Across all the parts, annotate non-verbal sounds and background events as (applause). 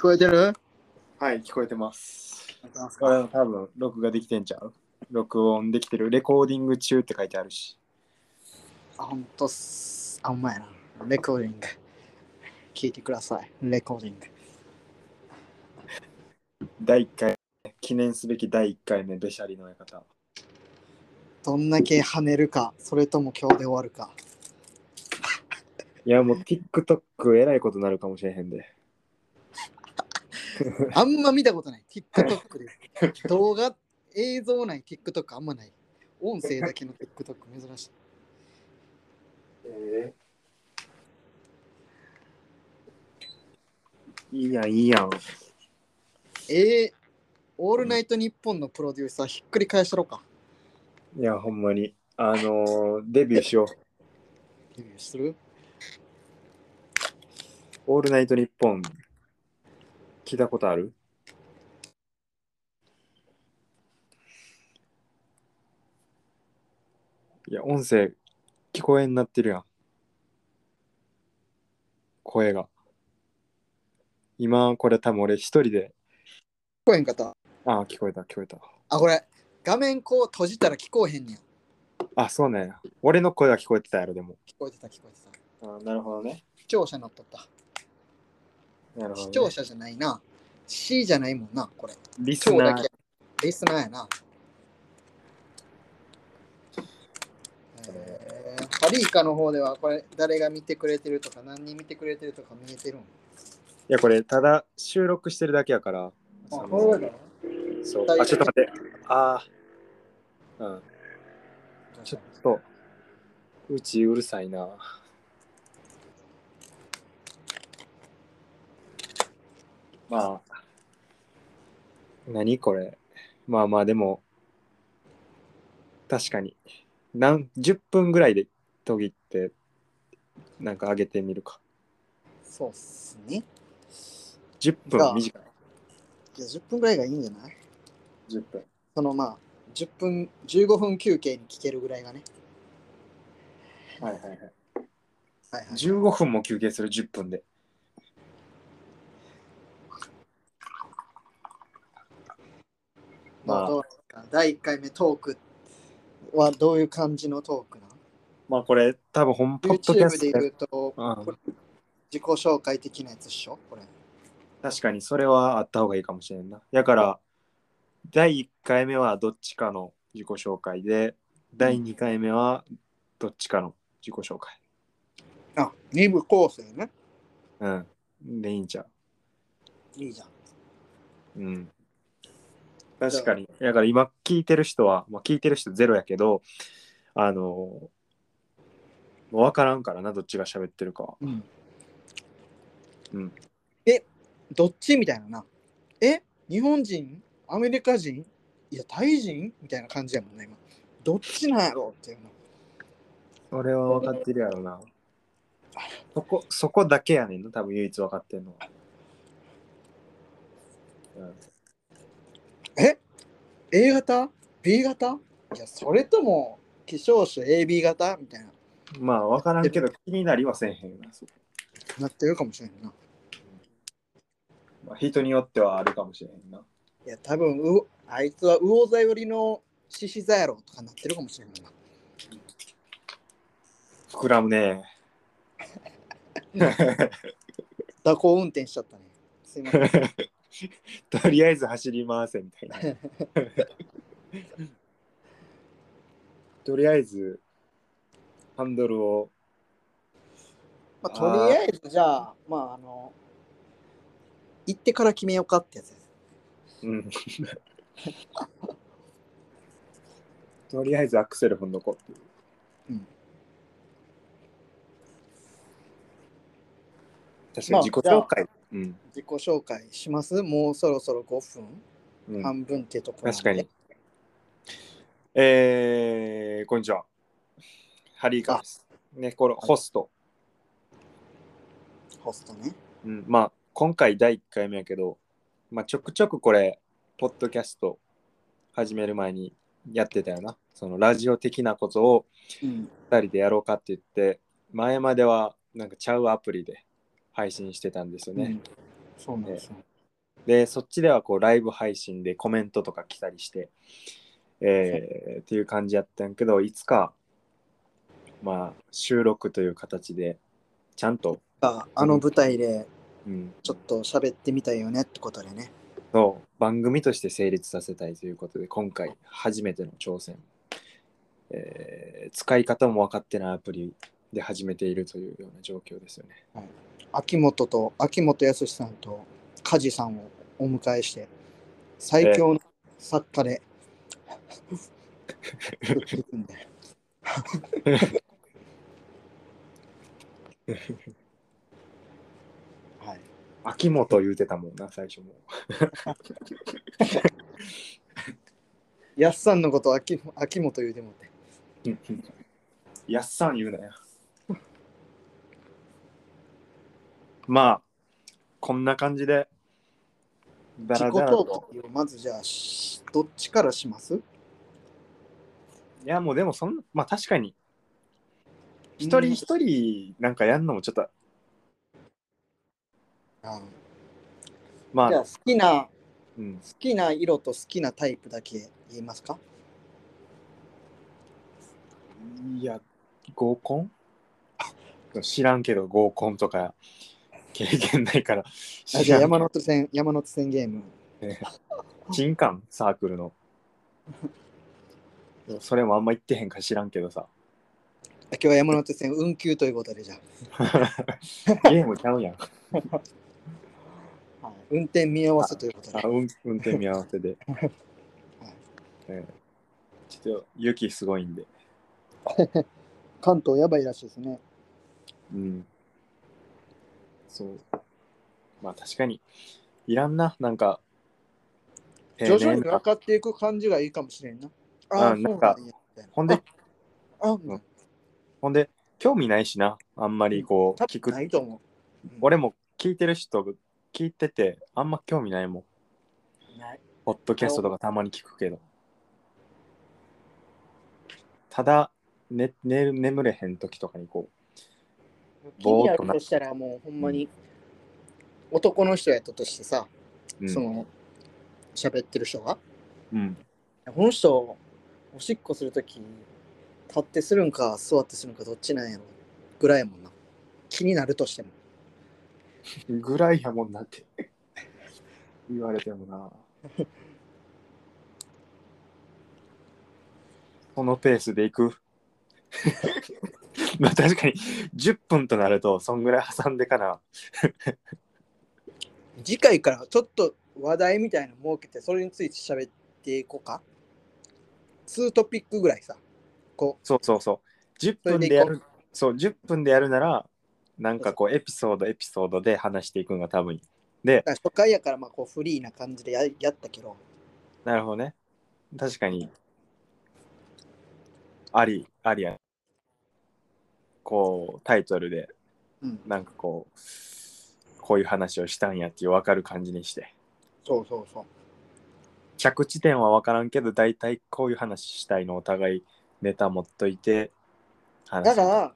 聞こえてる？はい、聞こえてます。これは多分、録画できてんちゃう？録音できてる？レコーディング中って書いてあるし。あ、ほんとっす。あ、ほんまやな。レコーディング。聞いてください。レコーディング。第1回、記念すべき第1回目、べしゃりの親方。どんだけ跳ねるか、それとも今日で終わるか。いや、もう TikTok えらいことになるかもしれへんで。(laughs) あんま見たことない。TikTok で。動画、映像ない TikTok あんまない。音声だけの TikTok 珍しい。えいいやん、いいやん。えー、オールナイトニッポンのプロデューサーひっくり返したろか。いや、ほんまに。あのーデビューしよう。デビューする？オールナイトニッポン。聞いたことある？いや、音声聞こえになってるやん。声が。今、これ多分俺一人で。聞こえんかった？ああ、聞こえた、聞こえた。あ、これ、画面こう閉じたら聞こえへんねん。あ、そうなんや。俺の声は聞こえてたやろ、でも。聞こえてた、聞こえてた。あなるほどね。視聴者乗っとった。なるほど、ね。視聴者じゃないな。C じゃないもんな、これ。リスナー。リスナーやな。えー、ハリーカの方ではこれ誰が見てくれてるとか何人見てくれてるとか見えてるん？いや、これ、ただ収録してるだけやから。その？そうだそう。あ、ちょっと待って。ああ。うん。ちょっと、うちうるさいな。まあ、何これ。まあまあ、でも、確かに。何、10分ぐらいで途切って、なんか上げてみるか。そうっすね。10じゃあ分短い。じゃあ10分ぐらいがいいんじゃない？10分。そのまあ、10分、15分休憩に聞けるぐらいがね。はいはいはい。はいはい。15分も休憩する10分で。まあどうですか？第1回目トークはどういう感じのトークなまあこれ多分本ポッドキャスト言うと、うんこれ自己紹介的なやつっしょ？これ。確かにそれはあった方がいいかもしれんな。だから第1回目はどっちかの自己紹介で第2回目はどっちかの自己紹介。あ、2部構成ね。うん。でいいんちゃいいじゃん。う。うん。確かに。だから今聞いてる人は、まあ、聞いてる人ゼロやけど、あの、分からんからな、どっちが喋ってるかは。うん。うん。え、どっちみたいなな。え、日本人アメリカ人いや、タイ人？みたいな感じやもんね、今。どっちなんやろっていうの。それは分かってるやろな。そこ、そこだけやねんな、多分唯一分かってんのは。うん、え ?A 型 ?B 型？いや、それとも、希少種 AB 型？みたいな。まあ分からんけど気になりはせんへんな。なってるかもしれんな。まあ、人によってはあるかもしれへんな。いや、多分うあいつは魚座寄りの獅子座やろとかなってるかもしれんな。膨らむね。(laughs) 蛇行運転しちゃったね。すいません。(laughs) (laughs) とりあえず走り回せみたいな。(laughs) とりあえずハンドルをまあ、とりあえずじゃあ、まあ、あの、行ってから決めようかってやつです。うん。とりあえずアクセル踏んどこうっていう。うん確かに自己紹介。うん自己紹介します？もうそろそろ5分、うん半分ってところなんで確かに。。えー、こんにちは。ハリーカーです。ね、これホスト。ホストね。うん、まあ、今回第1回目やけど、まあ、ちょくちょくこれ、ポッドキャスト始める前にやってたよな。そのラジオ的なことをうん。2人でやろうかって言って、前まではなんかちゃうアプリで配信してたんですよね。うんそうなんですよ。で、そっちではこうライブ配信でコメントとか来たりして、えーっていう感じやったんやけど、いつか、まあ、収録という形で、ちゃんと、ああの舞台でうん、ちょっと喋ってみたいよねってことでね。そう番組として成立させたいということで、今回初めての挑戦。えー使い方も分かってないアプリで始めているというような状況ですよね。秋元と秋元康さんと梶さんをお迎えして最強の作家で (laughs) はい秋元言うてたもんな、最初も。やっさんのこと秋秋元言うてもってやっさん言うなよ。まあ、こんな感じで、だ自己らだらと。トークをまずじゃあしどっちからします？いや、もうでもそん、まあ確かに、一人一人なんかやるのもちょっと、あ。まあ、じゃあ好きなうん、好きな色と好きなタイプだけ言いますか？いや、合コン？(laughs) 知らんけど合コンとか経験ないから。あじゃあ山手線山手線ゲーム新刊サークルの。(laughs) それもあんま言ってへんか知らんけどさ。今日は山手線運休ということでじゃ (laughs) ゲームちゃうやん。運転見合わせということであ運運転見合わせで。え (laughs) えちょっと雪すごいんで。関東やばいらしいですねうん。そう。まあ確かに、いらんな、なんか。徐々に分かっていく感じがいいかもしれんな。ああなんかほんで、あん。ほんで、興味ないしな、あんまりこう、多聞く。分ないと思う、うん。俺も聞いてる人、聞いてて、あんま興味ないもん。ない。ポッドキャストとかたまに聞くけど。ただ、ね、寝る眠れへん時とかにこ気になるとしたらもうほんまに男の人やったとしてさ、う、うん、その喋ってる人が。うん、この人おしっこするとき立ってするんか座ってするんかどっちなんやろぐらいやもんな。気になるとしても。ぐらいやもんなって。言われてもな。(laughs) このペースでいく？まあ確かに10分となるとそんぐらい挟んでかな。(laughs) 次回からちょっと話題みたいなの設けてそれについて喋っていこうか2トピックぐらいさこそうそうそう。10そう分でやる。そう、10分でやるなら、なんかこうエピソードエピソードで話していくのが多分。でう、初回やからまあこうフリーな感じでややったけどなるほどね。確かに、あり、ありや。こう、タイトルで、うん。なんかこう、こういう話をしたんやっていう分かる感じにして。そうそうそう。着地点は分からんけど、大体こういう話したいのお互いネタ持っといて、話す。だか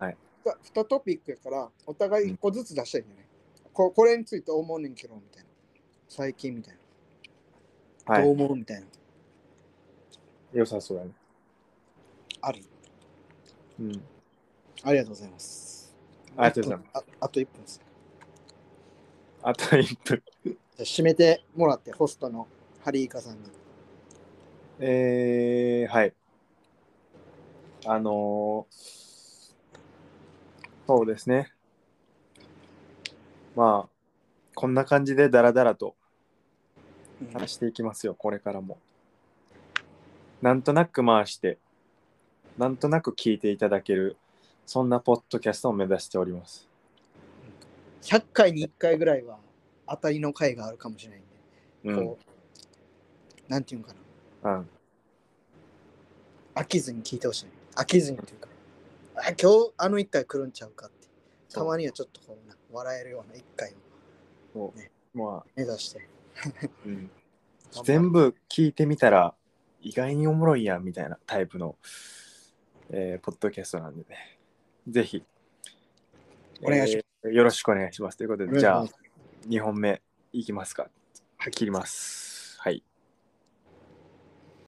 ら、はい、2トピックやからお互い1個ずつ出したいんだよね、ここれについて思うねんけどみたいな。最近みたいな、はい、どう思うみたいな。良さそうだね。ありうん。ありがとうございますありがとうございますああと1分ですあと1分。じゃあ締めてもらってホストのハリーカさんにえー、はい。あのーそうですね。まあ、こんな感じでダラダラとうん話していきますよ、これからも。なんとなく回して、なんとなく聞いていただける、そんなポッドキャストを目指しております。100回に1回ぐらいは当たりの回があるかもしれないんで、うん。こうなんていうんかな。うん、飽きずに聞いてほしい。飽きずにっていうかあ今日あの1回来るんちゃうかって。たまにはちょっとこうな笑えるような1回をまあ、目指して。うん、(laughs) 全部聞いてみたら意外におもろいやんみたいなタイプの、えーポッドキャストなんでね。ぜひ、お願いしえーよろしくお願いします。ということで、じゃあお願いし、2本目いきますか。はい、切ります。